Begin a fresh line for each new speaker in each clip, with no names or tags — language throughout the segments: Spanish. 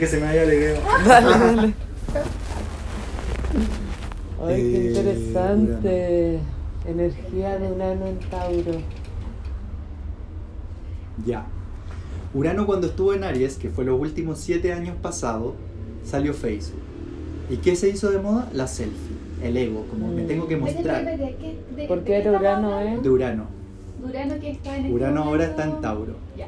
que se me haya alegado.
Dale, dale. Ay, qué
Eh,
interesante. Energía de Urano en Tauro.
Ya. Urano cuando estuvo en Aries, que fue los últimos siete años pasados, salió Facebook. ¿Y qué se hizo de moda? La selfie, el ego, como me
Mm.
tengo que mostrar.
¿qué- de-
¿Por
de
qué
qué
era Urano, eh?
De Urano.
Urano que está en este
Urano ahora está en Tauro.
Ya.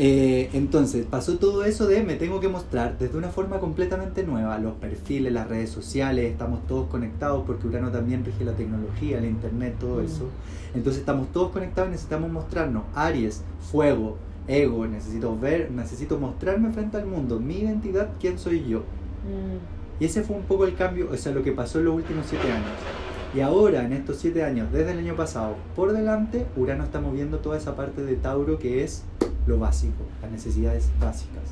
Eh, entonces, pasó todo eso de me tengo que mostrar desde una forma completamente nueva. Los perfiles, las redes sociales, estamos todos conectados porque Urano también rige la tecnología, el internet, todo eso. Entonces estamos todos conectados y necesitamos mostrarnos. Aries, fuego, ego, necesito ver, necesito mostrarme frente al mundo, mi identidad, quién soy yo.
Mm,
Y ese fue un poco el cambio, o sea, lo que pasó en los últimos siete años. Y ahora, en estos siete años, desde el año pasado por delante, Urano está moviendo toda esa parte de Tauro que es lo básico, las necesidades básicas.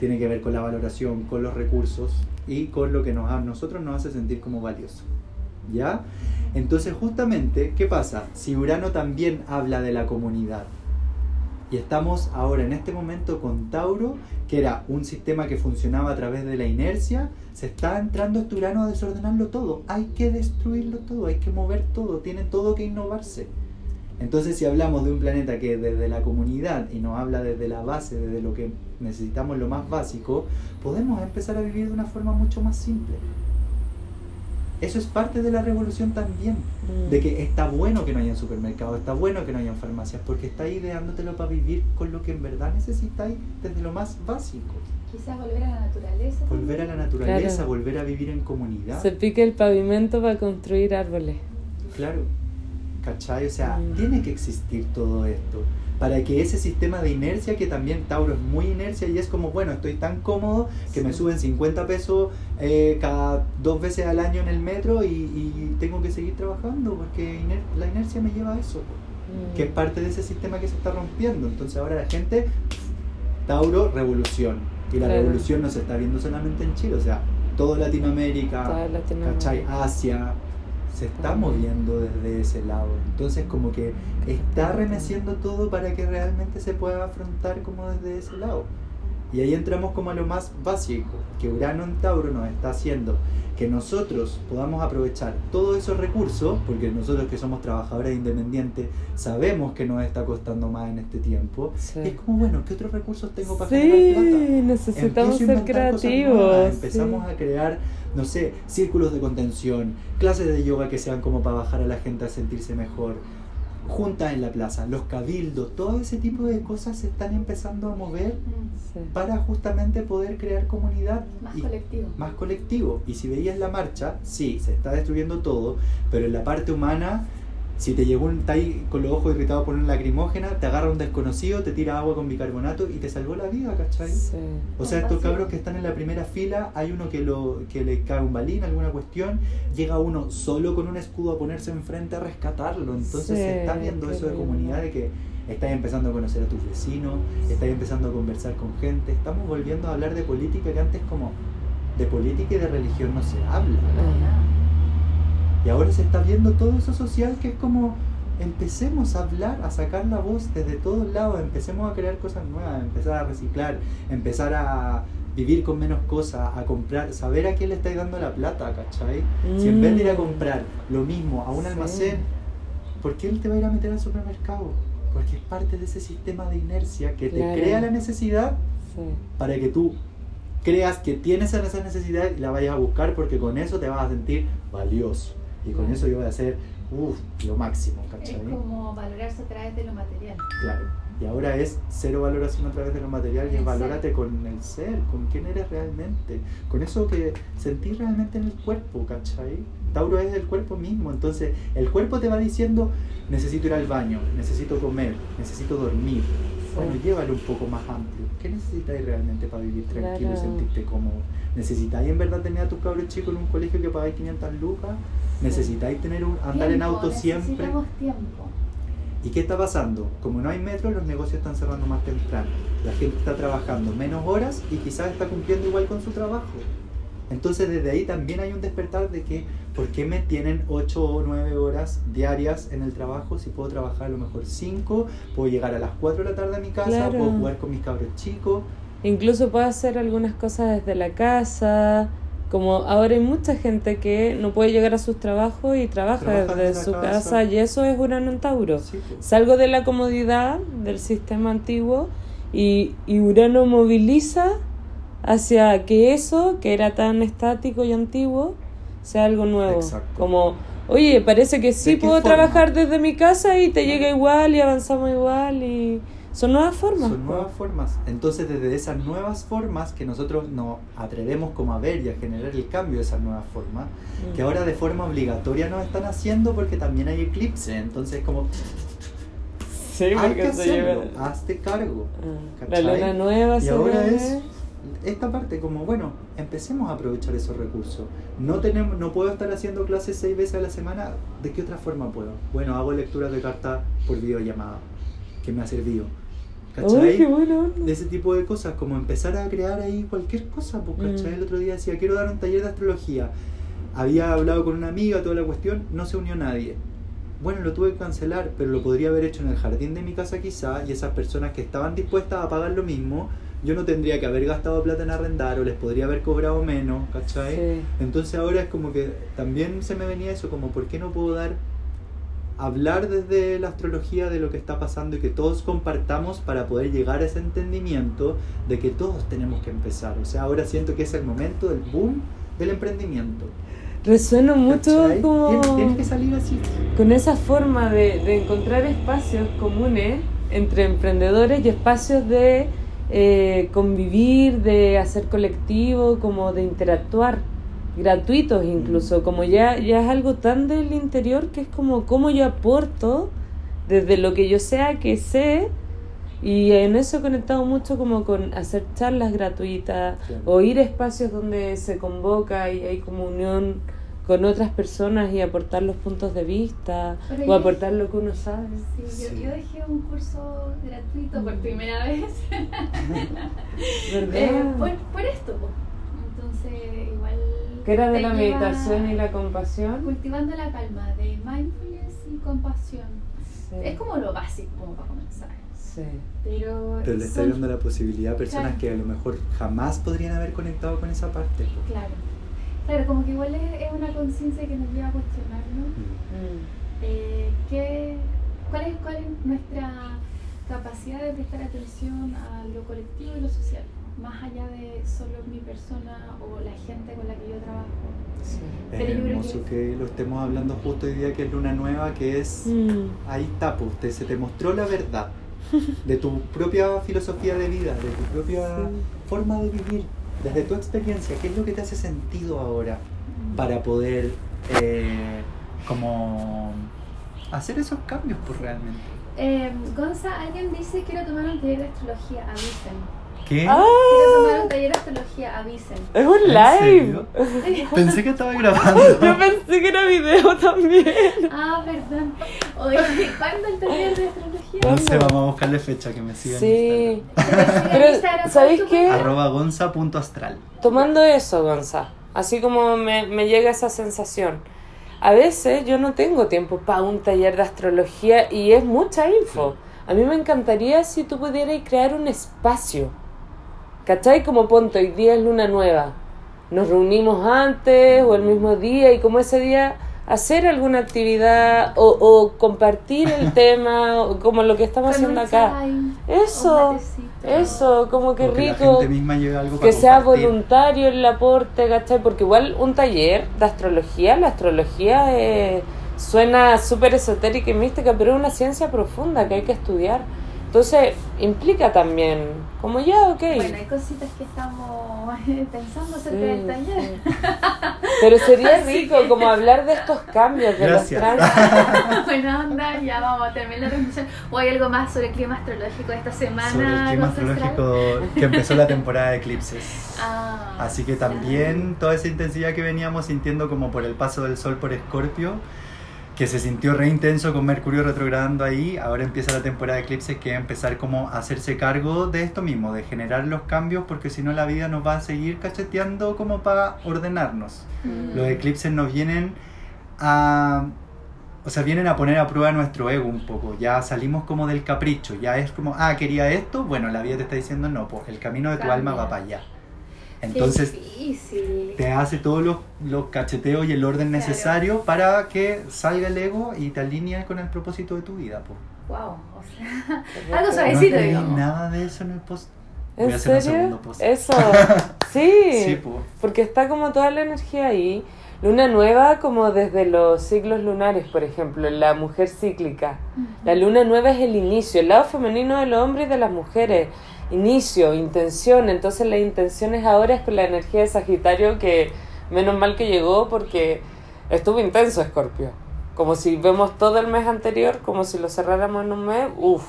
Tiene que ver con la valoración, con los recursos y con lo que nos, a nosotros nos hace sentir como valioso. ¿Ya? Entonces, justamente, ¿qué pasa? Si Urano también habla de la comunidad, y estamos ahora en este momento con Tauro, que era un sistema que funcionaba a través de la inercia, se está entrando este Urano a desordenarlo todo. Hay que destruirlo todo, hay que mover todo, tiene todo que innovarse. Entonces si hablamos de un planeta que desde la comunidad y nos habla desde la base, desde lo que necesitamos lo más básico, podemos empezar a vivir de una forma mucho más simple. Eso es parte de la revolución también
mm.
de que está bueno que no haya supermercados, está bueno que no haya farmacias, porque está ideándotelo para vivir con lo que en verdad necesitáis desde lo más básico.
Quizás volver a la naturaleza.
Volver a la naturaleza,
Claro.
volver a vivir en comunidad.
Se pica el pavimento para construir árboles.
Claro, ¿cachai? O sea,
Mm.
tiene que existir todo esto. Para que ese sistema de inercia, que también Tauro es muy inercia y es como, bueno, estoy tan cómodo que me suben 50 pesos eh, cada dos veces al año en el metro y, y tengo que seguir trabajando porque iner- la inercia me lleva a eso.
Mm.
que es parte de ese sistema que se está rompiendo. Entonces ahora la gente, Tauro, revolución. Y la
Claro.
revolución no se está viendo solamente en Chile, o sea, todo Latinoamérica,
Toda Latinoamérica.
¿cachai? Asia, se está moviendo desde ese lado. Entonces como que está remeciendo todo para que realmente se pueda afrontar como desde ese lado. Y ahí entramos como a lo más básico, que Urano en Tauro nos está haciendo que nosotros podamos aprovechar todos esos recursos, porque nosotros que somos trabajadores independientes sabemos que nos está costando más en este tiempo.
Sí.
Y es como, bueno, ¿qué otros recursos tengo para generar plata?
Sí, necesitamos ser creativos.
nuevas,
sí.
Empezamos a crear, no sé, círculos de contención, clases de yoga que sean como para bajar a la gente a sentirse mejor, juntas en la plaza, los cabildos, todo ese tipo de cosas se están empezando a mover
Sí.
para justamente poder crear comunidad
Más
y
colectivo.
más colectivo. Y si veías la marcha, sí, se está destruyendo todo, pero en la parte humana, si te llegó un, está ahí con los ojos irritados por una lacrimógena, te agarra un desconocido, te tira agua con bicarbonato y te salvó la vida, ¿cachai?
Sí.
O sea, estos cabros que están en la primera fila, hay uno que, lo, que le cae un balín, alguna cuestión, llega uno solo con un escudo a ponerse enfrente a rescatarlo. Entonces
Sí,
se está viendo eso de
lindo.
comunidad, de que estás empezando a conocer a tus vecinos, estás empezando a conversar con gente, estamos volviendo a hablar de política que antes como de política y de religión no se habla. Y ahora se está viendo todo eso social que es como empecemos a hablar, a sacar la voz desde todos lados, empecemos a crear cosas nuevas, empezar a reciclar, empezar a vivir con menos cosas, a comprar, saber a quién le estáis dando la plata, ¿cachai? Si en vez de ir a
Mm.
comprar lo mismo a un
Sí.
almacén, ¿por qué él te va a ir a meter al supermercado? Porque es parte de ese sistema de inercia que te crea la necesidad
Sí.
para que tú creas que tienes esa necesidad y la vayas a buscar porque con eso te vas a sentir valioso. Y con eso yo voy a hacer lo máximo,
Es
¿cachai?
como valorarse a través de lo material.
Claro. Y ahora es cero valoración a través de lo material y es valórate con el ser, con quién eres realmente, con eso que sentís realmente en el cuerpo, ¿cachai? Tauro es el cuerpo mismo, entonces el cuerpo te va diciendo, necesito ir al baño, necesito comer, necesito dormir. Bueno,
Sí.
llévalo un poco más amplio. ¿Qué necesitáis realmente para vivir tranquilo y sentirte cómodo? ¿Necesitáis en verdad tener a tus cabros chicos en un colegio que pagáis 500 lucas? ¿Necesitáis tener un, andar en
Tiempo,
auto siempre?
Tiempo.
¿Y qué está pasando? Como no hay metro, los negocios están cerrando más temprano. La gente está trabajando menos horas y quizás está cumpliendo igual con su trabajo. Entonces desde ahí también hay un despertar de que, ¿por qué me tienen 8 o 9 horas diarias en el trabajo si puedo trabajar a lo mejor 5? Puedo llegar a las 4 de la tarde a mi casa,
Claro.
puedo jugar con mis cabros chicos.
Incluso puede hacer algunas cosas desde la casa. Como ahora hay mucha gente que no puede llegar a sus trabajos y trabaja, desde su casa.
casa.
y eso es Urano en Tauro.
Sí, pues.
Salgo de la comodidad del sistema antiguo y, y Urano moviliza hacia que eso, que era tan estático y antiguo, sea algo nuevo.
Exacto.
Como, oye, parece que sí
¿De qué
puedo
forma?
trabajar desde mi casa y te llega igual y avanzamos igual y son nuevas formas.
Son nuevas formas. Entonces, desde esas nuevas formas que nosotros nos atrevemos como a ver y a generar el cambio de esas nuevas formas,
Mm.
que ahora de forma obligatoria nos están haciendo porque también hay eclipse. Entonces, como,
Sí,
hay
porque
que
se
hacerlo,
lleva-
hazte cargo.
Ah, La luna nueva
Y ahora es esta parte como, bueno, empecemos a aprovechar esos recursos. No tenemos, no puedo estar haciendo clases seis veces a la semana. ¿De qué otra forma puedo? Bueno, hago lecturas de cartas por videollamada, que me ha servido.
Uy,
¿Cachai?
qué bueno.
de ese tipo de cosas, como empezar a crear ahí cualquier cosa, pues, ¿cachai?
Mm.
El otro día decía, quiero dar un taller de astrología. Había hablado con una amiga, toda la cuestión, no se unió nadie. Bueno, lo tuve que cancelar, pero lo podría haber hecho en el jardín de mi casa quizá, y esas personas que estaban dispuestas a pagar lo mismo, yo no tendría que haber gastado plata en arrendar o les podría haber cobrado menos, ¿cachai?
Sí.
Entonces ahora es como que también se me venía eso, como ¿por qué no puedo dar, hablar desde la astrología de lo que está pasando y que todos compartamos para poder llegar a ese entendimiento de que todos tenemos que empezar? O sea, ahora siento que es el momento del boom del emprendimiento.
Resueno mucho como
Tienes, tienes que salir así.
con esa forma de, de encontrar espacios comunes entre emprendedores y espacios de eh, convivir, de hacer colectivo, como de interactuar, gratuitos incluso, como ya, ya es algo tan del interior que es como cómo yo aporto desde lo que yo sea que sé y en eso he conectado mucho como con hacer charlas gratuitas
Claro.
o ir a espacios donde se convoca y hay como unión con otras personas y aportar los puntos de vista
Pero
o aportar lo que uno sabe.
Sí, yo,
Sí.
yo dejé un curso gratuito por
Mm.
primera vez
¿Verdad?
eh, por, por esto. Entonces,
que era de la meditación y la compasión.
Cultivando la calma, de mindfulness y compasión.
Sí.
Es como lo básico, como para comenzar.
Sí.
Pero.
Pero le está dando la posibilidad a personas
Claro.
que a lo mejor jamás podrían haber conectado con esa parte.
Claro. Claro, como que igual es, una conciencia que nos lleva a cuestionarnos.
Mm.
eh, qué- cuál, es, cuál es nuestra capacidad de prestar atención a lo colectivo y lo social, más allá de solo mi persona o la gente con la que yo trabajo.
Sí.
Es
yo
hermoso que lo estemos hablando justo hoy día que es luna nueva, que es
Mm.
ahí está, pues, te, se te mostró la verdad de tu propia filosofía de vida, de tu propia
Sí.
forma de vivir, desde tu experiencia, qué es lo que te hace sentido ahora para poder eh, como hacer esos cambios, pues realmente.
Eh, Gonza, alguien dice quiero tomar un taller de astrología, avisen.
¿Qué?
¡Ah!
Quiero tomar un taller de astrología, avisen.
Es un
¿En
live.
Pensé que estaba grabando.
Yo pensé que era video también.
Ah, perdón. Oye, ¿cuándo el taller de astrología?
No sé, vamos a buscarle fecha que me sigan
Sí.
en
Pero,
Instagram.
¿sabéis
¿cuál es tu
qué?
Arroba gonza.astral.
Tomando eso, Gonza, así como me, me llega esa sensación. A veces yo no tengo tiempo para un taller de astrología y es mucha info. A mí me encantaría si tú pudieras crear un espacio. ¿Cachai? Como ponte, hoy día es luna nueva. Nos reunimos antes o el mismo día y como ese día hacer alguna actividad o, o compartir el tema, o como lo que estamos haciendo acá. Eso, eso, como que
O que la
rico que sea
compartir.
voluntario el aporte, ¿cachai? Porque igual un taller de astrología, la astrología eh, suena súper esotérica y mística, pero es una ciencia profunda que hay que estudiar. Entonces, implica también, como ya, ok.
Bueno, hay cositas que estamos pensando acerca del
Sí,
taller.
sí. Pero sería
Así
rico
que-
como hablar de estos cambios, de
Gracias.
los tránsitos.
Buena onda, ya vamos a terminar la transmisión. ¿O hay algo más sobre el clima astrológico de esta semana?
Sobre el clima astrológico que empezó la temporada de eclipses.
Ah,
Así que también toda esa intensidad que veníamos sintiendo como por el paso del sol por Escorpio, que se sintió re intenso con Mercurio retrogradando ahí, ahora empieza la temporada de eclipses que va a empezar como a hacerse cargo de esto mismo, de generar los cambios, porque si no la vida nos va a seguir cacheteando como para ordenarnos.
Mm.
Los eclipses nos vienen a o sea, vienen a poner a prueba nuestro ego un poco. Ya salimos como del capricho, ya es como, ah, quería esto, bueno, la vida te está diciendo no, pues el camino de tu
Cambia.
alma va para allá. Entonces te hace todos los, los cacheteos y el orden
Claro.
necesario para que salga el ego y te alinee con el propósito de tu vida. Pues.
Wow, o sea, Algo.
No
Suavecito,
entendí
digamos.
nada de eso en el post. Voy a
¿En
hacer un
serio?
segundo post.
Eso. Sí.
Sí, pues.
Porque está como toda la energía ahí. Luna nueva como desde los siglos lunares, por ejemplo, la mujer cíclica. La luna nueva es el inicio, el lado femenino del hombre y de las mujeres. Inicio, intención. Entonces la intención es ahora es con la energía de Sagitario que menos mal que llegó porque estuvo intenso Escorpio. Como si vemos todo el mes anterior, como si lo cerráramos en un mes, uff.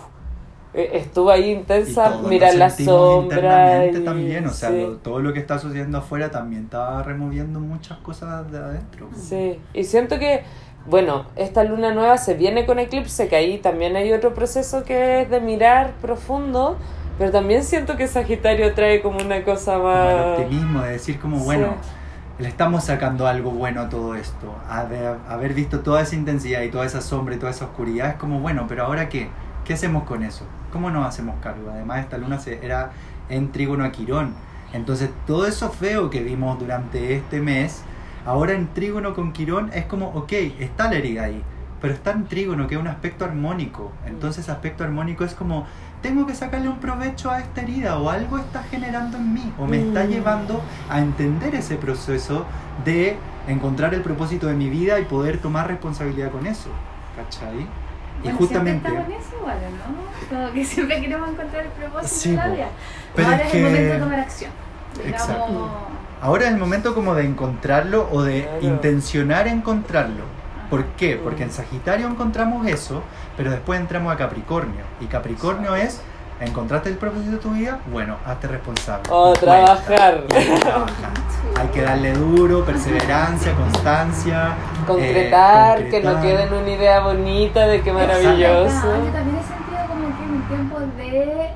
Estuvo ahí intensa, mirar
lo
la sombra.
internamente
y-
también, o sea,
sí.
lo- todo lo que está sucediendo afuera también está removiendo muchas cosas de adentro.
Sí, y siento que, bueno, esta luna nueva se viene con eclipse, que ahí también hay otro proceso que es de mirar profundo, pero también siento que Sagitario trae como una cosa
Como el
más...
optimismo de decir como,
Sí.
bueno, le estamos sacando algo bueno a todo esto. Haber, haber visto toda esa intensidad y toda esa sombra y toda esa oscuridad es como, bueno, pero ahora qué? ¿Qué hacemos con eso? ¿Cómo nos hacemos cargo? Además, esta luna se, era en trígono a Quirón. Entonces, todo eso feo que vimos durante este mes, ahora en trígono con Quirón es como, ok, está la herida ahí, pero está en trígono, que es un aspecto armónico. Entonces, aspecto armónico es como, tengo que sacarle un provecho a esta herida o algo está generando en mí o me está
Mm.
llevando a entender ese proceso de encontrar el propósito de mi vida y poder tomar responsabilidad con eso. ¿Cachai? Y
Bueno,
justamente...
Siempre estamos en eso igual, ¿no? Como que siempre queremos encontrar el propósito
Sí,
de la vida.
Pero
Ahora
es
es,
que-
el momento de tomar acción.
Exacto.
Digamos,
Ahora es el momento como de encontrarlo o de
Claro.
intencionar encontrarlo. ¿Por qué? Porque en Sagitario encontramos eso, pero después entramos a Capricornio. Y Capricornio es, ¿encontraste el propósito de tu vida? Bueno, hazte responsable.
O
Y
trabajar.
hay que trabajar. Hay que darle duro, perseverancia, constancia.
Concretar,
eh,
que no
concretar.
quede en una idea bonita de qué
Ah,
maravilloso.
Yo también he sentido como que un tiempo de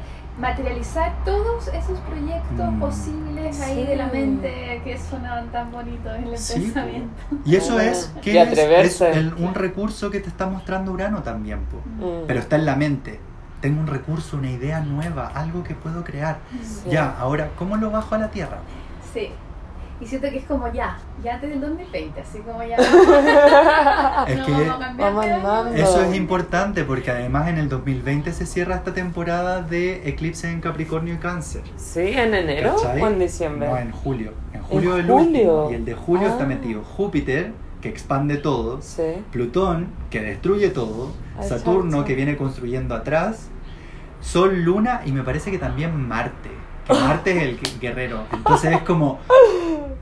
materializar todos esos proyectos
Mm.
posibles ahí
Sí.
de la mente que sonaban tan bonitos en el
Sí,
pensamiento.
Y eso es,
y
que es, el- un recurso que te está mostrando Urano también. po.
Mm.
Pero está en la mente. Tengo un recurso, una idea nueva, algo que puedo crear.
Sí.
Ya, ahora, ¿cómo lo bajo a la Tierra?
Sí. Y siento que es como ya, ya antes del 2020, así como ya.
Es
no
que
vamos
vamos
eso es importante porque además en el 2020 se cierra esta temporada de eclipses en Capricornio y Cáncer.
Sí, en enero
¿Cachai?
o en diciembre.
No, en julio. En julio
¿En
el
julio?
último. Y el de julio está
Ah.
metido Júpiter, que expande todo.
Sí.
Plutón, que destruye todo.
Ay,
Saturno, que viene construyendo atrás. Sol, Luna y me parece que también Marte. Que Marte es el gu- guerrero. Entonces es como.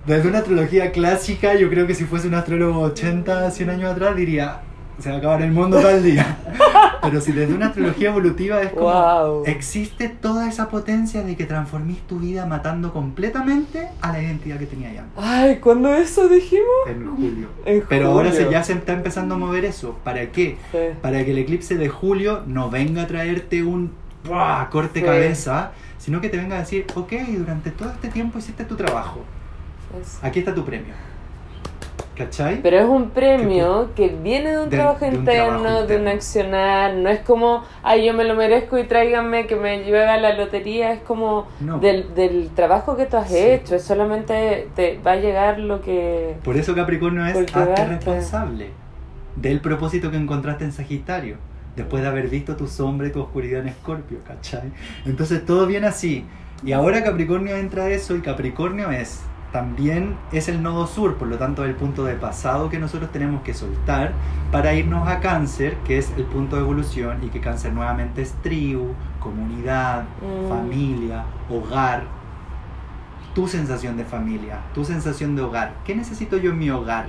Desde una astrología clásica, yo creo que si fuese un astrólogo 80, 100 años atrás, diría. Se va a acabar el mundo tal día. Pero si desde una astrología evolutiva es como.
Wow.
Existe toda esa potencia de que transformís tu vida matando completamente a la identidad que tenía ya
Ay, ¿cuándo eso dijimos?
en julio.
En
Pero ahora se, ya se está empezando a mover eso. ¿Para qué?
Sí.
Para que el eclipse de julio no venga a traerte un ¡buah! corte
Sí.
cabeza, sino que te venga a decir, ok, durante todo este tiempo hiciste tu trabajo,
Eso.
aquí está tu premio. ¿Cachai?
Pero es un premio que viene de un
De-
trabajo
de un
interno,
trabajo
de un accionar. No es como, ay, yo me lo merezco y tráiganme que me lleve a la lotería. Es como
No.
del, del trabajo que tú has
Sí.
hecho. Es solamente te va a llegar lo que.
Por eso Capricornio es hazte responsable del propósito que encontraste en Sagitario, después de haber visto tu sombra y tu oscuridad en Escorpio, ¿cachai? Entonces todo viene así. Y ahora Capricornio entra a eso y Capricornio es también es el nodo sur, por lo tanto el punto de pasado que nosotros tenemos que soltar para irnos a cáncer, que es el punto de evolución y que cáncer nuevamente es tribu, comunidad,
Mm.
familia, hogar, tu sensación de familia, tu sensación de hogar. ¿Qué necesito yo en mi hogar?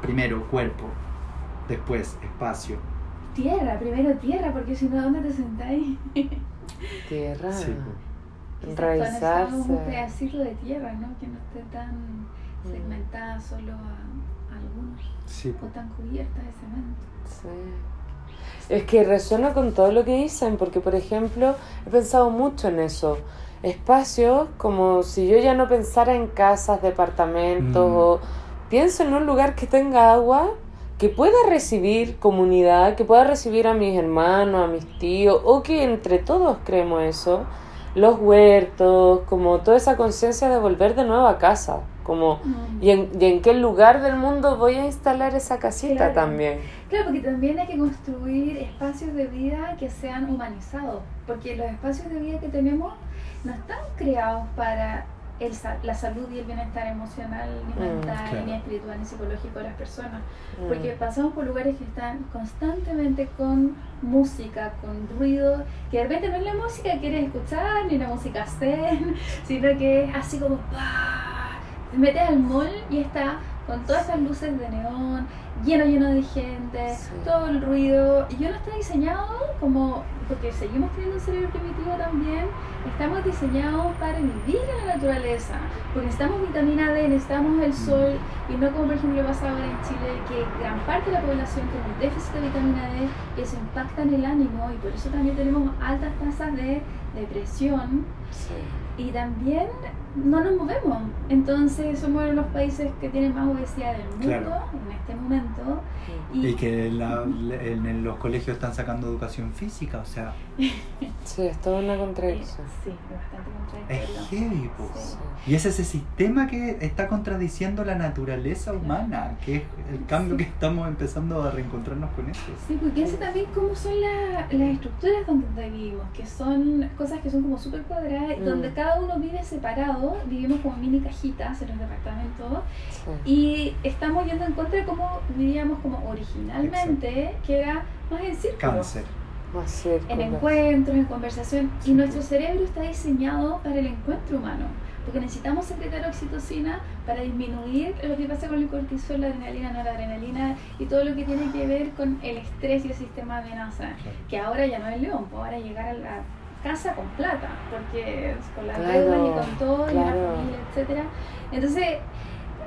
Primero, cuerpo. Después, espacio.
Tierra, primero tierra, porque si no, ¿dónde te sentáis?
Tierra.
Sí,
Quizás necesitamos un
Enraizarse.
pedacito de tierra, ¿no? Que no esté tan
Mm.
segmentada solo a, a algunos
Sí,
o tan cubierta de cemento.
Sí. Es que resuena con todo lo que dicen, porque por ejemplo, he pensado mucho en eso. Espacios como si yo ya no pensara en casas, departamentos,
Mm.
o pienso en un lugar que tenga agua, que pueda recibir comunidad, que pueda recibir a mis hermanos, a mis tíos, o que entre todos creemos eso, los huertos, como toda esa conciencia de volver de nuevo a casa, como
Mm.
y en, y en qué lugar del mundo voy a instalar esa casita
Claro.
también.
Claro, porque también hay que construir espacios de vida que sean humanizados, porque los espacios de vida que tenemos no están creados para el la salud y el bienestar emocional, ni
Mm,
mental,
claro.
ni espiritual, ni psicológico de las personas.
Mm.
Porque pasamos por lugares que están constantemente con música, con ruido, que de repente no es la música que quieres escuchar, ni la música zen, sino que es así como ¡pah! Te metes al mall y está con todas esas luces de neón, lleno, lleno de gente,
Sí.
todo el ruido. Y yo no está diseñado como, porque seguimos teniendo un cerebro primitivo también, estamos diseñados para vivir en la naturaleza, porque necesitamos vitamina D, necesitamos el sol, y no como por ejemplo pasa ahora en Chile, que gran parte de la población tiene un déficit de vitamina D, y eso impacta en el ánimo, y por eso también tenemos altas tasas de depresión,
Sí.
y también no nos movemos. Entonces somos uno de los países que tienen más obesidad del mundo
Claro.
en este momento. Y,
Y que la- en, en los colegios están sacando educación física, o sea,
Sí, es toda una contradicción.
sí, es bastante
es
contradictorio.
heavy, po.
Sí.
Y es ese sistema que está contradiciendo la naturaleza humana, que es el cambio que estamos empezando a reencontrarnos con eso.
Sí, porque ese también cómo son la- las estructuras donde vivimos, que son cosas que son como súper cuadradas,
Mm.
donde cada uno vive separado, vivimos como mini cajitas en los departamentos,
Sí.
y estamos yendo en contra de cómo vivíamos como originalmente, que era más en círculo.
Cáncer.
Más
en encuentros, en conversación, y nuestro cerebro está diseñado para el encuentro humano, porque necesitamos secretar oxitocina para disminuir lo que pasa con el cortisol, la adrenalina, noradrenalina y todo lo que tiene que ver con el estrés y el sistema amenaza, que ahora ya no es león, pues ahora llegar a la casa con plata, porque con la
Claro,
y con todo, y la familia, etcétera. Entonces,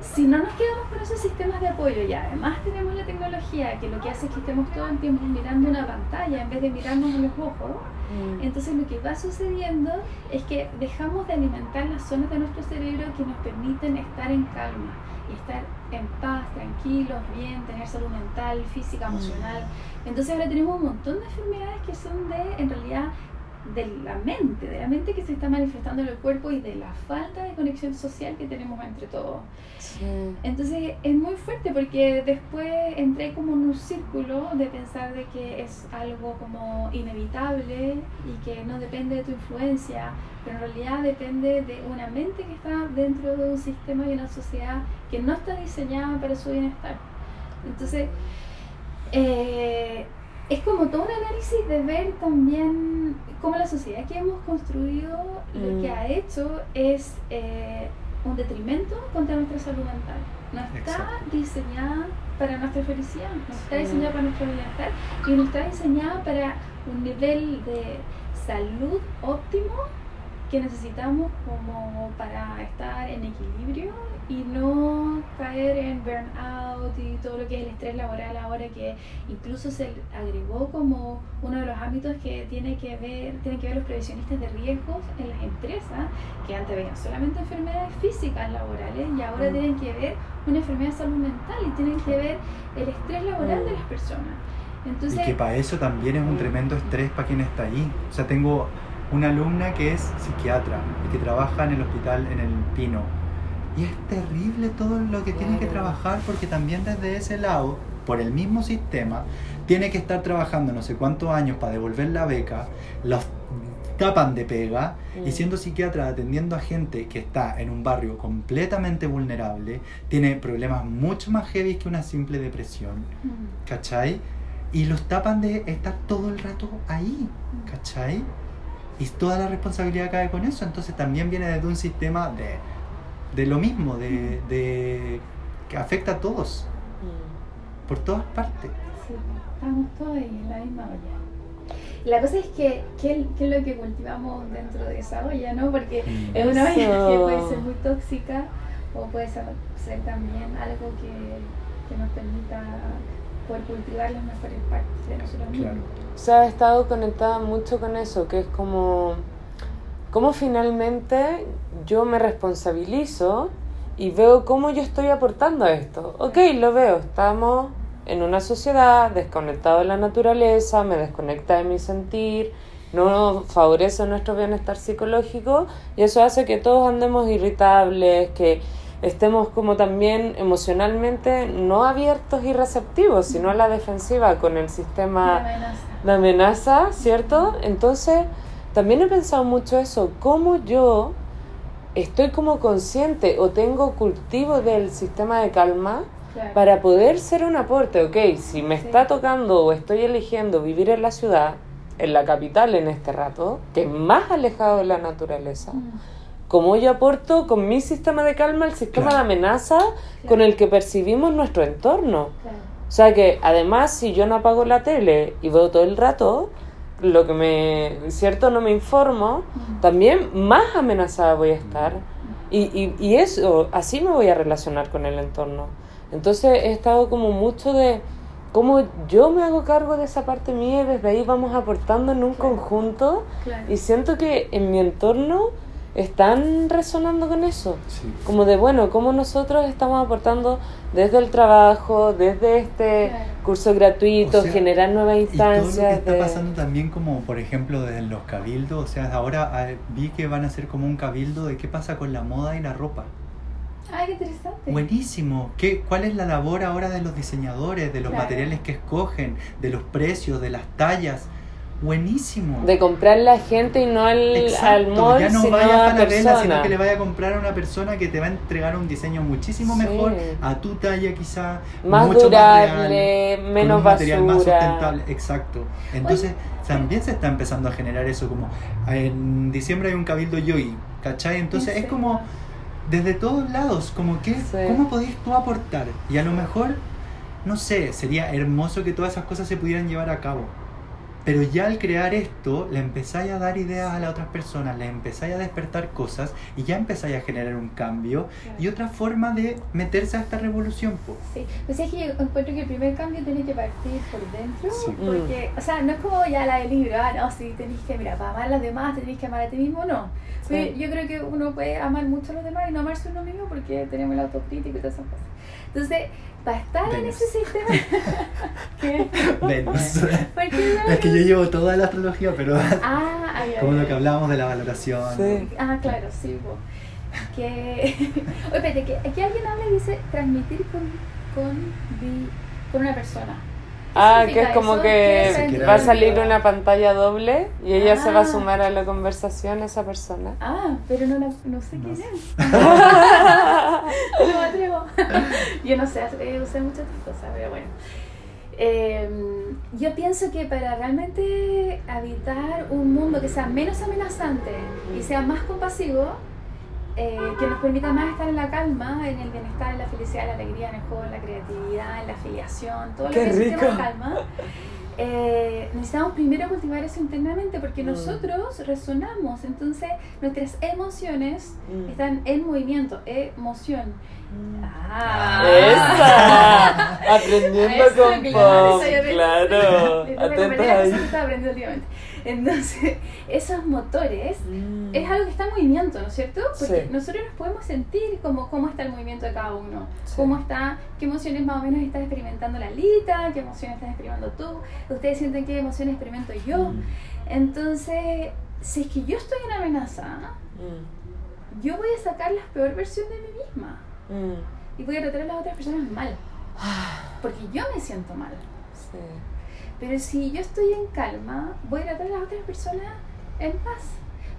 si no nos quedamos con esos sistemas de apoyo y además tenemos la tecnología que lo que hace es que estemos todo el tiempo mirando una pantalla en vez de mirarnos a los ojos,
Mm.
entonces lo que va sucediendo es que dejamos de alimentar las zonas de nuestro cerebro que nos permiten estar en calma y estar en paz, tranquilos, bien, tener salud mental, física, emocional. Entonces ahora tenemos un montón de enfermedades que son de, en realidad, de la mente, de la mente que se está manifestando en el cuerpo y de la falta de conexión social que tenemos entre todos.
Sí.
Entonces es muy fuerte porque después entré como en un círculo de pensar de que es algo como inevitable y que no depende de tu influencia, pero en realidad depende de una mente que está dentro de un sistema y una sociedad que no está diseñada para su bienestar. Entonces, eh, es como todo un análisis de ver también cómo la sociedad que hemos construido lo que
Mm.
ha hecho es eh, un detrimento contra nuestra salud mental. No está
Exacto.
diseñada para nuestra felicidad, no está
Sí.
diseñada para nuestro bienestar y no está diseñada para un nivel de salud óptimo que necesitamos como para estar en equilibrio y no caer en burnout y todo lo que es el estrés laboral ahora que incluso se agregó como uno de los ámbitos que tiene que ver tienen que ver los previsionistas de riesgos en las empresas que antes veían solamente enfermedades físicas laborales y ahora
Mm.
tienen que ver una enfermedad de salud mental y tienen que ver el estrés laboral
Mm.
de las personas entonces
Y que para eso también es un tremendo estrés para quien está ahí. O sea, tengo una alumna que es psiquiatra y que trabaja en el hospital en el Pino. Y es terrible todo lo que tiene que trabajar porque también desde ese lado, por el mismo sistema, tiene que estar trabajando no sé cuántos años para devolver la beca, los tapan de pega y
Mm.
siendo psiquiatra atendiendo a gente que está en un barrio completamente vulnerable, tiene problemas mucho más heavy que una simple depresión.
mm,
¿cachai? Y los tapan de estar todo el rato ahí, ¿cachai? Y toda la responsabilidad cae con eso, entonces también viene desde un sistema de, de lo mismo, de, de- que afecta a todos,
Mm.
por todas partes.
Sí, estamos todos ahí en la misma olla. La cosa es que, ¿qué, qué es lo que cultivamos dentro de esa olla, no? Porque
Mm.
es una olla que puede ser muy tóxica o puede ser, ser también algo que, que nos permita poder cultivar las mejores partes de nosotros mismos.
Claro.
O sea, he estado conectada mucho con eso, que es como, como finalmente yo me responsabilizo y veo cómo yo estoy aportando a esto. Ok, lo veo, estamos en una sociedad, desconectado de la naturaleza, me desconecta de mi sentir, no favorece nuestro bienestar psicológico y eso hace que todos andemos irritables, que estemos como también emocionalmente no abiertos y receptivos, sino a la defensiva con el sistema
La amenaza.
de amenaza, ¿cierto? Entonces, también he pensado mucho eso, cómo yo estoy como consciente o tengo cultivo del sistema de calma
Claro.
para poder ser un aporte, ok, si me
Sí.
está tocando o estoy eligiendo vivir en la ciudad, en la capital en este rato, que es más alejado de la naturaleza,
Mm.
¿Cómo yo aporto con mi sistema de calma el sistema
Claro.
de amenaza con el que percibimos nuestro entorno?
Claro.
O sea que además si yo no apago la tele y veo todo el rato, lo que me, cierto, no me informo, también más amenazada voy a estar. Y, y, y eso, así me voy a relacionar con el entorno. Entonces he estado como mucho de cómo yo me hago cargo de esa parte mía y desde ahí vamos aportando en un
Claro.
conjunto
Claro.
y siento que en mi entorno están resonando con eso.
Sí.
Como de, bueno, cómo nosotros estamos aportando desde el trabajo, desde este curso gratuito,
O sea,
generar nuevas
Y todo lo que
instancias.
está
de-
pasando también como, por ejemplo, de los cabildos, o sea, ahora ah, vi que van a hacer como un cabildo de qué pasa con la moda y la ropa.
Ay, qué interesante.
Buenísimo. ¿Qué, ¿Cuál es la labor ahora de los diseñadores, de los
Claro.
materiales que escogen, de los precios, de las tallas? Buenísimo.
De comprar la gente y no al,
Exacto,
al mall,
ya no
sino
vaya
a
a Falabella,
persona.
sino que le vaya a comprar a una persona que te va a entregar un diseño muchísimo
Sí.
mejor, a tu talla quizá,
más
mucho
durable,
más real, con
menos
un material más
basura.
sustentable, exacto. Entonces también se está empezando a generar eso, como en diciembre hay un cabildo yogi, ¿cachai? Entonces
¿En
es como desde todos lados, como que,
Sí.
¿cómo podés tú aportar? Y a lo mejor, no sé, sería hermoso que todas esas cosas se pudieran llevar a cabo. Pero ya al crear esto, le empezáis a dar ideas a las otras personas, le empezáis a despertar cosas y ya empezáis a generar un cambio
Claro.
y otra forma de meterse a esta revolución. po.
Sí, pues es que yo encuentro que el primer cambio tiene que partir por dentro,
Sí.
porque, o sea, no es como ya la del libro, ah, no, si tenéis que, mira, para amar a los demás tenéis que amar a ti mismo, no. Pero
Sí.
yo creo que uno puede amar mucho a los demás y no amarse a uno mismo porque tenemos el autocrítico y todas esas cosas. Entonces, para estar en ese sistema... ¿Qué?
Venus.
¿Por qué
es que yo llevo toda la astrología, pero
Ah, ay, ay,
como lo
ay.
que hablábamos de la valoración.
Sí.
Ah, claro, sí. Que. Oye, espérate, que aquí alguien habla y dice transmitir con, con, vi- con una persona. ¿Qué
Ah, que es como
eso?
que
¿Qué
quiere
va a salir una pantalla doble y ella se va a
Ah.
sumar a la conversación esa persona.
Ah, pero no, la, no sé
No
quién es. no me atrevo. Yo no sé, eh, usé muchas cosas, pero bueno. Eh, yo pienso que para realmente habitar un mundo que sea menos amenazante y sea más compasivo, eh, que nos permita más estar en la calma, en el bienestar, en la felicidad, en la alegría, en el juego, en la creatividad, en la afiliación, todo lo
¡Qué
que es
rico!
calma. eh, necesitamos primero cultivar eso internamente porque
Mm.
nosotros resonamos, entonces nuestras emociones
Mm.
están en movimiento, emoción. Ah.
¡Esa! Aprendiendo
Eso,
con
claro,
Pop, claro.
Que
ahí.
aprendiendo últimamente. Entonces, esos motores
Mm.
es algo que está en movimiento, ¿no es cierto? Porque
Sí.
nosotros nos podemos sentir como cómo está el movimiento de cada uno,
Sí.
cómo está, qué emociones más o menos está experimentando la Lita, qué emociones estás experimentando tú, ustedes sienten qué emociones experimento yo.
Mm.
Entonces, si es que yo estoy en amenaza,
Mm.
yo voy a sacar la peor versión de mí misma
Mm.
y voy a tratar a las otras personas mal, porque yo me siento mal.
Sí.
Pero si yo estoy en calma, voy a tratar a las otras personas en paz.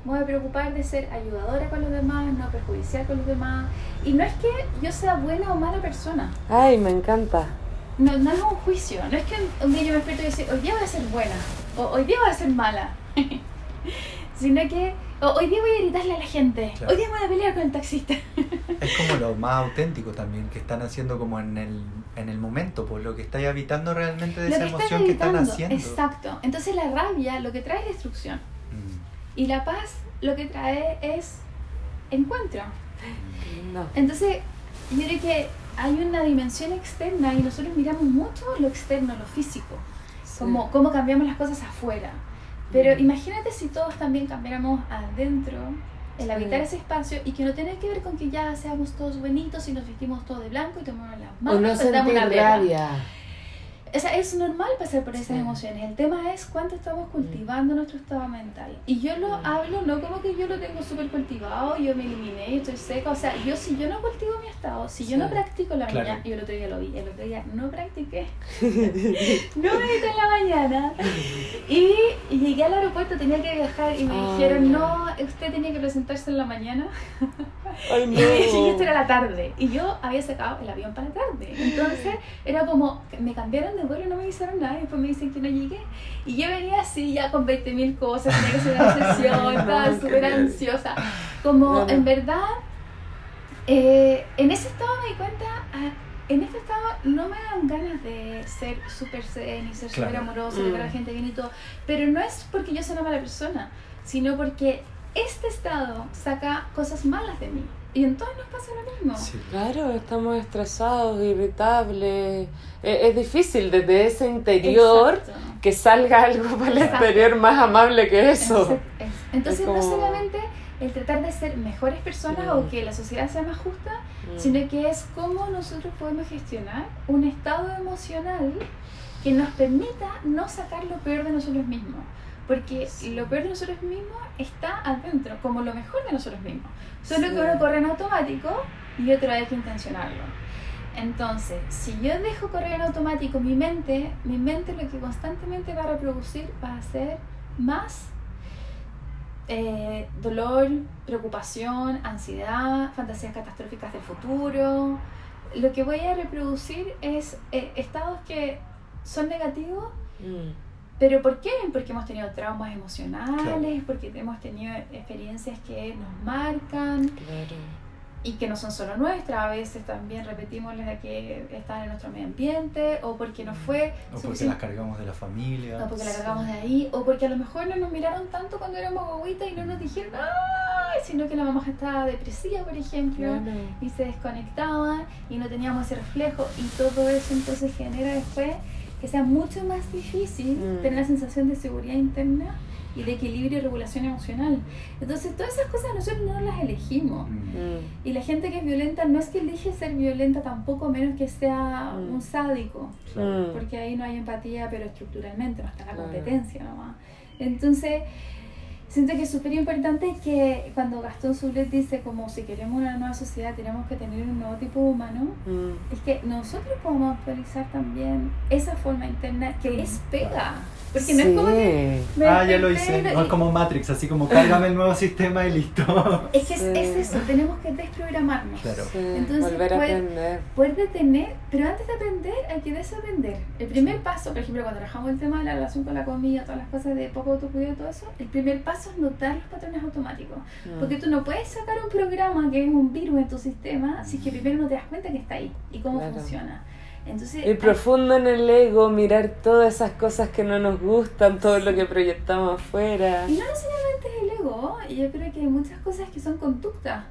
Me voy a preocupar de ser ayudadora con los demás, no perjudicial con los demás. Y no es que yo sea buena o mala persona.
Ay, me encanta.
No, no es un juicio. No es que un día yo me despierto y decir, hoy día voy a ser buena. O hoy día voy a ser mala. Sino que o, hoy día voy a gritarle a la gente.
Claro.
Hoy día voy a pelear con el taxista.
Es como lo más auténtico también, que están haciendo como en el, en el momento, por lo que estáis habitando realmente de
Lo
esa
que
emoción que están haciendo.
Exacto. Entonces la rabia lo que trae es destrucción.
Mm.
Y la paz lo que trae es encuentro.
No.
Entonces, yo creo que hay una dimensión externa y nosotros miramos mucho lo externo, lo físico, como cómo cambiamos las cosas afuera. Pero
Mm.
imagínate si todos también cambiáramos adentro, el habitar ese espacio y que no tiene que ver con que ya seamos todos bonitos y nos vestimos todos de blanco y tomamos las
O
manos
no sentir
una vela.
rabia.
O sea, es normal pasar por esas
Sí.
emociones. El tema es cuánto estamos cultivando nuestro estado mental. Y yo lo
Mm.
hablo no como que yo lo tengo súper cultivado, yo me eliminé y estoy seca. O sea, yo si yo no cultivo mi estado, si yo no practico la
Claro.
mañana, yo el otro día lo vi, el otro día no practiqué. no medité en la mañana. Y, y llegué al aeropuerto, tenía que viajar y me
Ah.
dijeron, no, usted tenía que presentarse en la mañana.
Ay,
Y, y esto era la tarde. Y yo había sacado el avión para la tarde. Entonces era como, me cambiaron de vuelo y no me avisaron nada. Y después me dicen que no llegué. Y yo venía así ya con 20.000 cosas, tenía que hacer una sesión, estaba
No,
súper ansiosa. Como
Claro.
en verdad, eh, en ese estado me di cuenta, ah, en este estado no me dan ganas de ser súper zen y ser súper
Claro.
amorosa, de ver a la
Mm.
gente bien y todo. Pero no es porque yo sea una mala persona, sino porque este estado saca cosas malas de mí. Y entonces nos pasa lo mismo.
Sí.
Claro, estamos estresados, irritables. E- Es, difícil desde ese interior
Exacto.
que salga algo para el
Exacto.
exterior más amable que eso.
Entonces, es- Entonces
Es
no solamente el tratar de ser mejores personas o que la sociedad sea más justa,
Mm.
sino que es cómo nosotros podemos gestionar un estado emocional que nos permita no sacar lo peor de nosotros mismos. Porque lo peor de nosotros mismos está adentro, como lo mejor de nosotros mismos. Solo
Sí.
que uno corre en automático y otro hay que intencionarlo. Entonces, si yo dejo correr en automático mi mente, mi mente lo que constantemente va a reproducir va a ser más eh, dolor, preocupación, ansiedad, fantasías catastróficas del futuro. Lo que voy a reproducir es eh, estados que son negativos,
Mm.
Pero ¿por qué? Porque hemos tenido traumas emocionales,
Claro.
porque hemos tenido experiencias que nos marcan
Claro.
y que no son solo nuestras, a veces también repetimos las que están en nuestro medio ambiente, o porque no fue
O porque las cargamos de la familia.
o porque la
Sí.
cargamos de ahí, o porque a lo mejor no nos miraron tanto cuando éramos guaguitas y no nos dijeron ¡ay! sino que la mamá estaba depresiva, por ejemplo,
Claro.
y se desconectaba y no teníamos ese reflejo, y todo eso entonces genera después que sea mucho más difícil
Mm.
tener la sensación de seguridad interna y de equilibrio y regulación emocional. Entonces, todas esas cosas nosotros no las elegimos.
Mm.
Y la gente que es violenta no es que elige ser violenta tampoco, menos que sea
Mm.
un sádico. Porque ahí no hay empatía, pero estructuralmente no está la competencia nomás. Entonces, siento que es súper importante que cuando Gastón Zulet dice como si queremos una nueva sociedad tenemos que tener un nuevo tipo humano,
Mm.
es que nosotros podemos actualizar también esa forma interna que es pega. Porque no es como que...
Ah, ya lo hice. No es como Matrix, así como cárgame el nuevo sistema y listo.
Es que es,
Sí.
es eso, tenemos que desprogramarnos.
Claro.
Sí,
Entonces,
volver a aprender.
Poder detener, pero antes de aprender hay que desaprender. El primer paso, por ejemplo, cuando trabajamos el tema de la relación con la comida, todas las cosas de poco autocuidado y todo eso, el primer paso es notar los patrones automáticos.
Mm.
Porque tú no puedes sacar un programa que es un virus en tu sistema si es que primero no te das cuenta que está ahí y cómo
Claro.
funciona. Entonces,
Ir profundo en el ego, mirar todas esas cosas que no nos gustan, todo lo que proyectamos afuera.
y no necesariamente es el ego, y yo creo que hay muchas cosas que son conductas.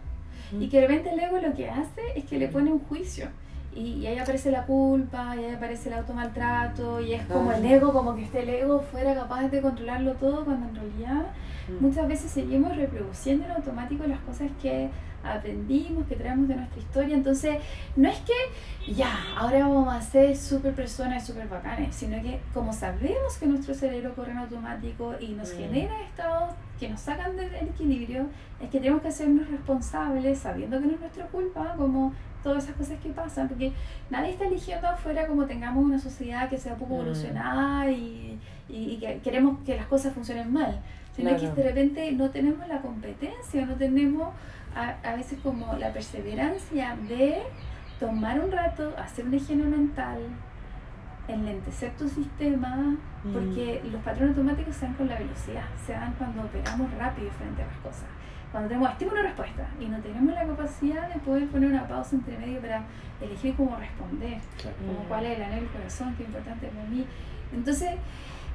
Y
Mm.
que de repente el ego lo que hace es que le pone un juicio. Y, y ahí aparece la culpa, y ahí aparece el automaltrato, y es como
Ah.
el ego, como que este el ego fuera capaz de controlarlo todo, cuando en realidad
Mm.
muchas veces seguimos reproduciendo en automático las cosas que aprendimos, que traemos de nuestra historia. Entonces, no es que ya, ahora vamos a ser súper personas y súper bacanes, sino que como sabemos que nuestro cerebro corre en automático y nos
Mm.
genera estados que nos sacan del equilibrio, es que tenemos que hacernos responsables, sabiendo que no es nuestra culpa, como todas esas cosas que pasan, porque nadie está eligiendo afuera como tengamos una sociedad que sea poco
Mm.
evolucionada y, y- y que queremos que las cosas funcionen mal, sino
Claro.
que de repente no tenemos la competencia, no tenemos a, a veces como la perseverancia de tomar un rato, hacer una higiene mental, enlentecer tu sistema,
Mm.
porque los patrones automáticos se dan con la velocidad, se dan cuando operamos rápido frente a las cosas. Cuando tenemos estímulo y respuesta y no tenemos la capacidad de poder poner una pausa entre medio para elegir cómo responder, como
Mm.
cuál es el anhelo del corazón, qué importante para mí. Entonces,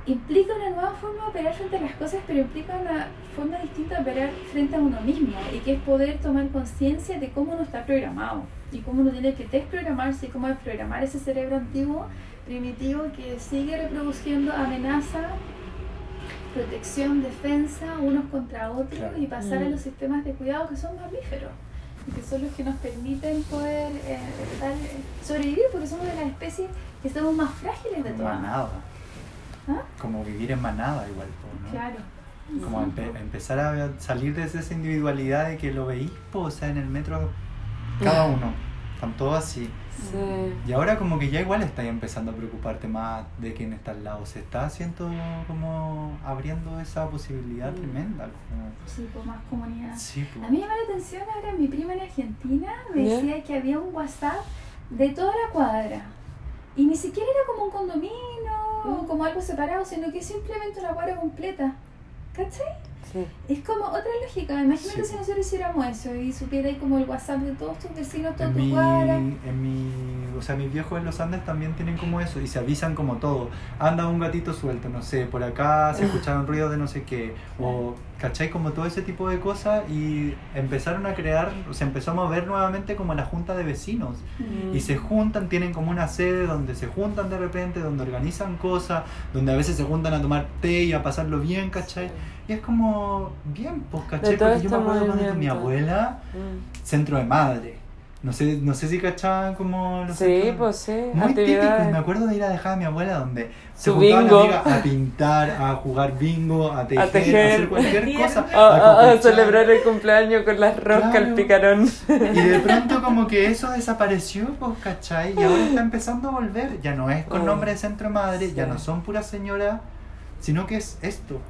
implica una nueva forma de operar frente a las cosas, pero implica una forma distinta de operar frente a uno mismo, y que es poder tomar conciencia de cómo uno está programado, y cómo uno tiene que desprogramarse, y cómo desprogramar ese cerebro antiguo, primitivo, que sigue reproduciendo amenaza, protección, defensa, unos contra otros,
Claro.
y pasar a
Mm.
los sistemas de cuidado que son mamíferos. porque son los que nos permiten poder eh, dar- sobrevivir, porque somos de las especies que estamos más frágiles de todas. ¿Ah?
Como vivir en manada igual, ¿no?
Claro.
Como empe- empezar a salir desde esa individualidad de que lo veís, po, o sea, en el metro cada uno, están todos así.
Sí.
Y ahora como que ya igual estás empezando a preocuparte más de quién está al lado. Se está haciendo como abriendo esa posibilidad tremenda. como-
Sí, con más comunidad.
Sí, po.
A mí me llama la atención ahora mi prima en Argentina me decía que había un WhatsApp de toda la cuadra. Y ni siquiera era como un condominio o
Mm.
como algo separado, sino que simplemente una cuadra completa. ¿Cachai?
Sí.
Es como otra lógica. Imagínate
Sí.
si nosotros hiciéramos eso y supiera ahí como el WhatsApp de todos tus vecinos, toda
En
tu
mi,
cuadra.
en mi, o sea, mis viejos en los Andes también tienen como eso y se avisan como todo. Anda un gatito suelto, no sé, por acá se escucharon ruidos de no sé qué, o ¿cachai? Como todo ese tipo de cosas y empezaron a crear, o se empezó a mover nuevamente como la junta de vecinos.
Mm.
Y se juntan, tienen como una sede donde se juntan de repente, donde organizan cosas, donde a veces se juntan a tomar té y a pasarlo bien, ¿cachai? Y es como bien, pues, ¿cachai? Porque yo me acuerdo cuando mi abuela,
Mm.
centro de madre. No sé, no sé si cachaban como los
Sí,
centros-
pues sí.
Muy típico, y
actividades.
me acuerdo de ir a dejar a mi abuela donde se
Su
juntaban
bingo.
amigas a pintar, a jugar bingo, a tejer, a,
tejer.
hacer cualquier cosa.
A, a- a celebrar el cumpleaños con las roscas
Claro.
al picarón.
Y de pronto como que eso desapareció, pues, ¿cachai? Y ahora está empezando a volver. Ya no es con
Oh.
nombre de centro madre, ya
Sí.
no son puras señoras, sino que es esto.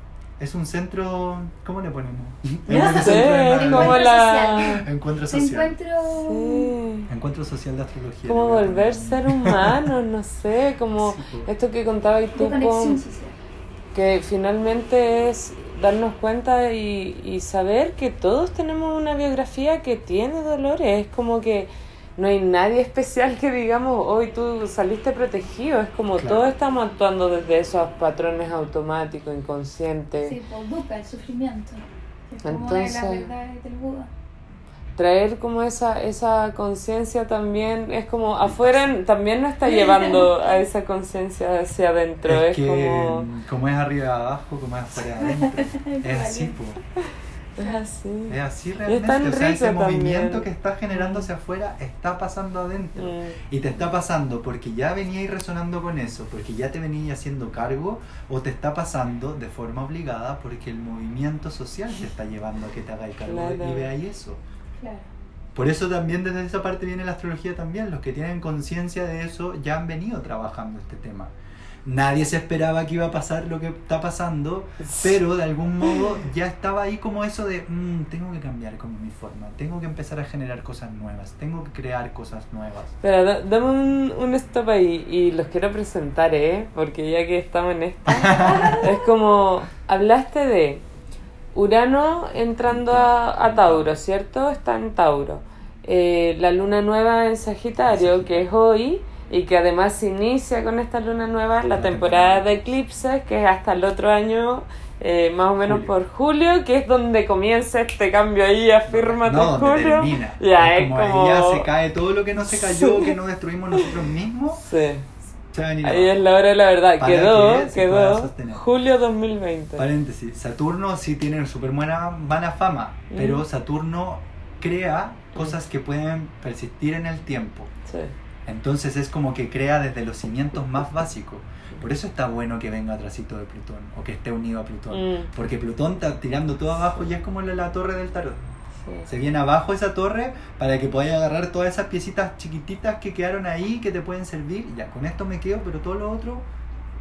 Es un centro, ¿cómo le ponemos? En vez de
No
centro
como la...
Encuentro social.
encuentro.
Sí.
Encuentro social de astrología.
Como
a
volver
poner.
ser humano, no sé, como
Sí, po.
esto que contabas tú con,
social.
que finalmente es darnos cuenta y, y saber que todos tenemos una biografía que tiene dolores, es como que no hay nadie especial que digamos, hoy tú saliste protegido, es como
Claro.
todos estamos actuando desde esos patrones automáticos, inconscientes.
Sí, por dukkha, el sufrimiento. que Es como una de las
Entonces-
verdades del Buda.
traer como esa esa conciencia también es como afuera también nos está llevando a esa conciencia hacia adentro
Es
es,
que
como
como es arriba abajo, como es afuera adentro. es así, po.
Es así
Es así
es
realmente.
tan
o sea, ese movimiento que está generándose afuera está pasando adentro.
Mm.
Y te está pasando porque ya veníais resonando con eso, porque ya te venías haciendo cargo, o te está pasando de forma obligada porque el movimiento social te está llevando a que te hagáis cargo de-
Claro.
y veáis eso.
Claro.
Por eso también desde esa parte viene la astrología también. Los que tienen conciencia de eso ya han venido trabajando este tema. Nadie se esperaba que iba a pasar lo que está pasando, pero de algún modo ya estaba ahí como eso de, "Mm, tengo que cambiar como mi forma, tengo que empezar a generar cosas nuevas, tengo que crear cosas nuevas.
pero da- dame un, un stop ahí y los quiero presentar eh porque ya que estamos en esta es como hablaste de Urano entrando a, a Tauro cierto está en Tauro. Eh, la luna nueva en Sagitario que es hoy y que además se inicia con esta luna nueva la temporada de eclipses que es hasta el otro año eh, más o menos
Julio.
por julio que es donde comienza este cambio ahí afírmate
no, donde
julio
termina.
ya
Es
es
como,
como,
ahí ya se cae todo lo que no se cayó, que no destruimos nosotros mismos,
Sí. Ahí
abajo.
es la hora de la verdad.
Para
quedó,
que
quedó julio 2020.
Paréntesis, Saturno sí tiene súper buena mala fama,
Mm.
pero Saturno crea cosas que pueden persistir en el tiempo.
Sí.
Entonces es como que crea desde los cimientos más básicos. Por eso está bueno que venga atrásito de Plutón o que esté unido a Plutón.
Mm,
Porque Plutón está tirando todo abajo y es como la, la torre del tarot.
sí.
Se viene abajo esa torre para que podáis agarrar todas esas piecitas chiquititas que quedaron ahí que te pueden servir. Ya, con esto me quedo, pero todo lo otro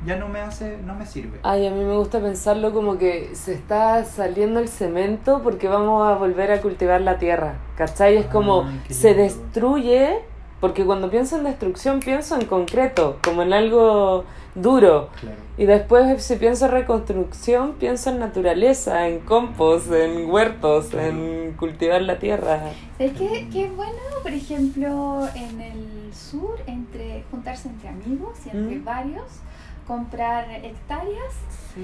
ya no me hace, no me sirve.
Ay, a mí me gusta pensarlo como que se está saliendo el cemento porque vamos a volver a cultivar la tierra. ¿Cachai? Es como
Ay,
se destruye, porque cuando pienso en destrucción pienso en concreto, como en algo duro.
Claro.
Y después si pienso en reconstrucción, pienso en naturaleza, en compost, en huertos, en cultivar la tierra.
¿Sabes qué, qué es bueno, por ejemplo, en el sur, entre juntarse entre amigos y entre
Mm.
varios, comprar hectáreas
Sí.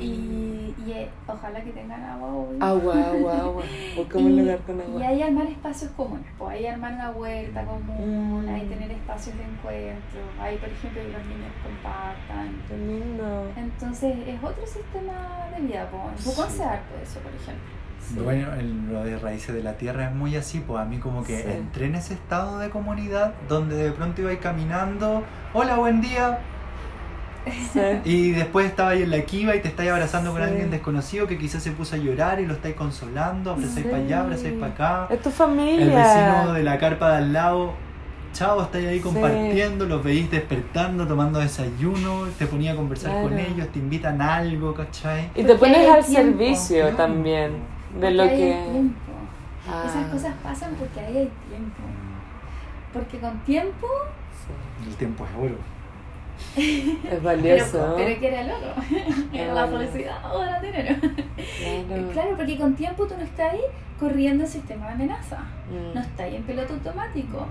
y, y, eh, ojalá que tengan agua, obvio.
Agua, agua, agua. Buscamos un
Y-
lugar con agua.
Y ahí armar espacios comunes, pues ahí armar una huerta común,
Mm.
ahí tener espacios de encuentro, ahí por ejemplo que los niños compartan.
Qué lindo.
Entonces es otro sistema de vida, pues.
Sí.
se harto eso, por ejemplo.
Sí.
Bueno, el- lo de Raíces de la Tierra es muy así, pues a mí como que
Sí.
entré en ese estado de comunidad donde de pronto iba caminando, hola, buen día,
Sí.
y después estaba ahí en la kiva y te estáis abrazando con
Sí.
alguien desconocido que quizás se puso a llorar y lo estáis consolando, abrazáis
Sí.
para allá, abrazáis para acá.
Es tu
El
familia.
vecino de la carpa de al lado, chao, estáis ahí
Sí.
compartiendo, los veís despertando, tomando desayuno, te ponía a conversar con ellos, te invitan a algo, ¿cachai?
Y te
Porque
pones al
tiempo.
servicio
Claro.
también de
Porque
lo
hay
que...
el tiempo.
Ah,
Esas cosas pasan porque ahí hay tiempo. Porque con tiempo,
sí.
El tiempo es oro.
Es
pero,
valioso.
pero que era el oro. Era la felicidad o era dinero.
Claro.
Claro, porque con tiempo tú no estás ahí corriendo el sistema de amenaza.
Mm.
No estás ahí en piloto automático.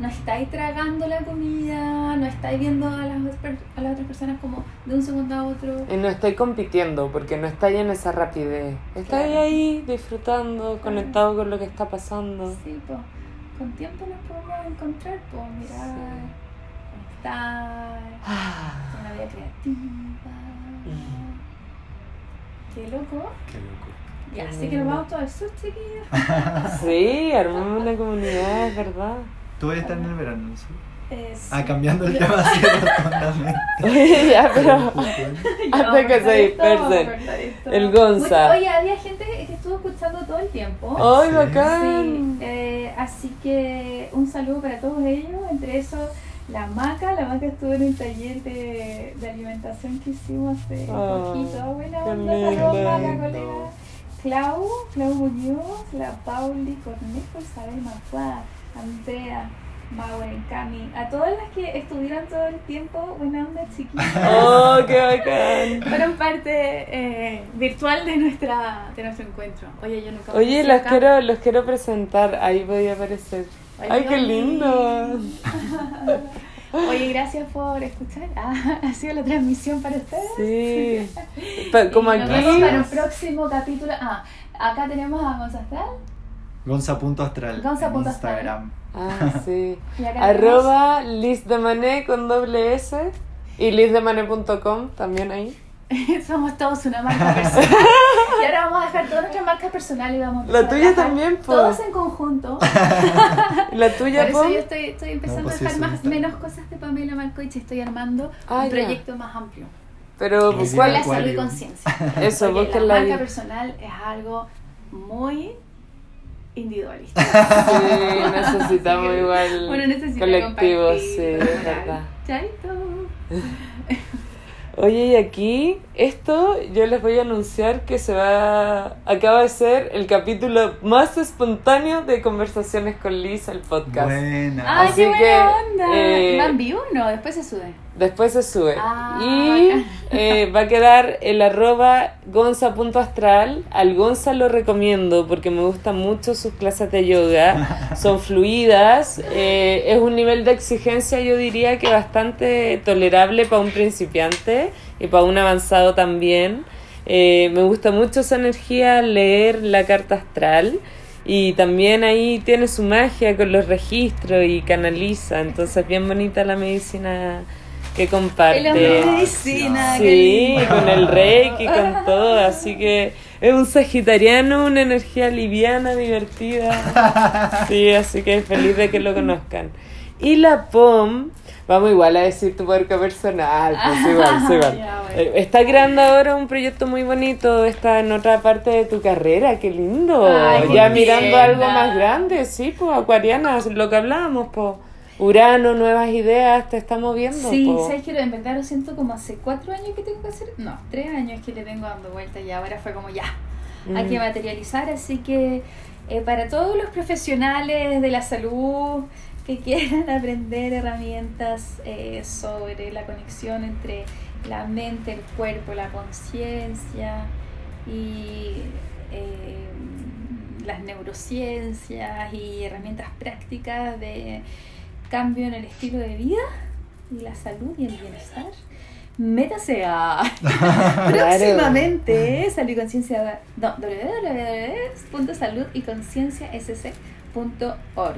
No estáis tragando la comida, no estáis viendo a las, a las otras personas como de un segundo a otro.
Y no estoy compitiendo porque no estáis en esa rapidez. Estáis
Claro.
ahí disfrutando, conectado con lo que está pasando.
Sí, pues, con tiempo nos podemos encontrar, pues, mirar, conectar,
Ah,
tener una vida creativa. Qué loco.
Qué loco.
Y
Qué
así que nos vamos todos sur, chiquillos.
Sí, armamos una comunidad, es verdad.
Tú vas a estar en el verano, ¿no? ¿Sí?
Eh,
Ah, cambiando el tema así rotundamente.
Ya, pero
Ya
antes
vamos a
que se dispersen. El Gonza.
Oye, Oye, había gente que estuvo escuchando todo el tiempo.
¡Ay,
Sí.
bacán!
Sí, eh, así que un saludo para todos ellos, entre esos la Maca, la Maca estuvo en un taller de, de alimentación que hicimos hace
Ah,
poquito, buena
qué
onda, saludos. Maca, colega. Clau, Clau Muñoz, la Pauli Cornejo, Isabel Macuá, Andrea, Maureen, Cami, a todas las que estuvieron todo el tiempo, buena onda chiquillas.
¡Oh, qué bacán!
Fueron parte eh, virtual de nuestra de nuestro encuentro. Oye, yo nunca
Oye, los
acá.
quiero, los quiero presentar. Ahí podía aparecer. ¡Ay, qué
Oli.
lindo!
Oye, gracias por escuchar. Ah, ha sido la transmisión para ustedes.
Sí. Como
nos
aquí.
vemos para un próximo capítulo. Ah, acá tenemos a Gonzastral.
Gonza.astral.
Gonza.astral.
en Instagram.
Ah, sí. Arroba Liz de Mané con doble S. Y lizdemané.com también ahí.
Somos todos una marca personal. y ahora vamos a dejar todas nuestras marcas personales y vamos a
La tuya también, po.
Todos en conjunto.
¿Y la tuya,
Por eso
Pom?
yo estoy, estoy empezando
pues
a dejar
eso,
más, menos cosas de Pamela Marcoich y estoy armando
Ah,
un
ya.
proyecto más amplio.
Pero, ¿cuál
la salud y conciencia.
Eso,
Porque la
la
marca personal es algo muy individualista.
Sí, necesitamos
que
igual
necesita
colectivos, sí, es verdad.
Chaito.
Oye, y aquí, esto yo les voy a anunciar que se va. Acaba de ser el capítulo más espontáneo de Conversaciones con Liz, el podcast.
Buena.
¡Ay,
Así
qué buena
que,
onda!
eh,
¿Va en vivo? No, después se sube.
Después se sube.
Ah,
y eh, va a quedar el arroba gonza.astral. Al Gonza lo recomiendo porque me gustan mucho sus clases de yoga. Son fluidas. eh, es un nivel de exigencia, yo diría que bastante tolerable para un principiante y para un avanzado también. Eh, me gusta mucho esa energía leer la carta astral. Y también ahí tiene su magia con los registros y canaliza. Entonces, bien bonita la medicina que comparte.
Medicina,
Sí, con el reiki, con todo. Así que es un sagitariano, una energía liviana, divertida. Sí, así que feliz de que lo conozcan. Y la POM, vamos igual a decir tu marca personal, pues igual, sí, igual.
Bueno.
Eh, Está creando ahora un proyecto muy bonito, está en otra parte de tu carrera, qué lindo.
Ay, qué
ya mirando algo más grande, sí, pues Acuariana, lo que hablábamos, pues. Urano, nuevas ideas, te está moviendo.
Sí,
po.
sabes que lo siento como hace cuatro años que tengo que hacer. No, tres años que le tengo dando vuelta y ahora fue como ya. Hay
Mm.
que materializar, así que eh, para todos los profesionales de la salud que quieran aprender herramientas eh, sobre la conexión entre la mente, el cuerpo, la conciencia y eh, las neurociencias y herramientas prácticas de cambio en el estilo de vida y la salud y el bienestar. Métase a próximamente salud y conciencia no, www.salud y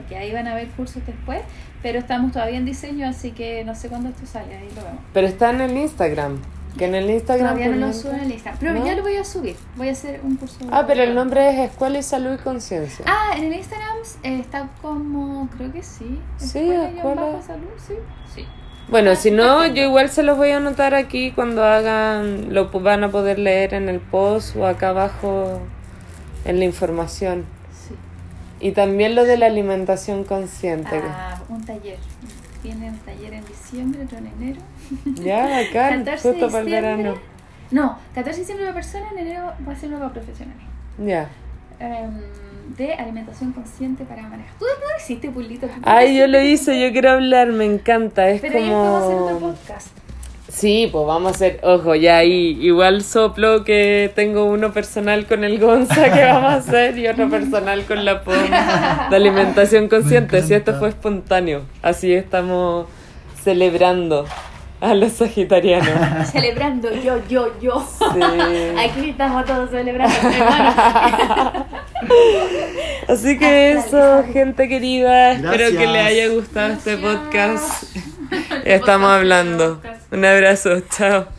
que ahí van a ver cursos después pero estamos todavía en diseño así que no sé cuándo esto sale ahí lo vemos
Pero está en el Instagram. Que en el Instagram.
Todavía no
por
lo subo en el Instagram. Pero
¿No?
ya lo voy a subir. Voy a hacer un curso.
Ah, pero el nombre es Escuela y Salud y Conciencia.
Ah, en el Instagram eh, está como. Creo que sí.
Sí,
Escuela bajo salud, sí. Sí.
Bueno, si no, yo igual se los voy a anotar aquí cuando hagan, lo van a poder leer en el post o acá abajo en la información.
Sí.
Y también lo de la alimentación consciente.
Ah, un taller. Viene un taller en diciembre, otro en enero.
Ya,
14
justo para el verano.
No, 14 de diciembre una persona, en enero va a ser nueva profesional.
Ya.
Em, de alimentación consciente para manejar. ¿Tú no hiciste, Pulito? ¿Tú
Ay, yo lo hice, yo quiero hablar, me encanta. Es
Pero ahí podemos hacer otro
como.
podcast.
Sí, pues vamos a hacer, ojo, ya ahí igual soplo que tengo uno personal con el Gonza que vamos a hacer y otro personal con la POM de alimentación consciente, si esto fue espontáneo, así estamos celebrando a los sagitarianos.
Celebrando yo, yo, yo.
Sí.
Aquí estamos todos celebrando.
Así que eso, gente querida, espero que les haya gustado este
Gracias.
Estamos hablando. Un abrazo, chao.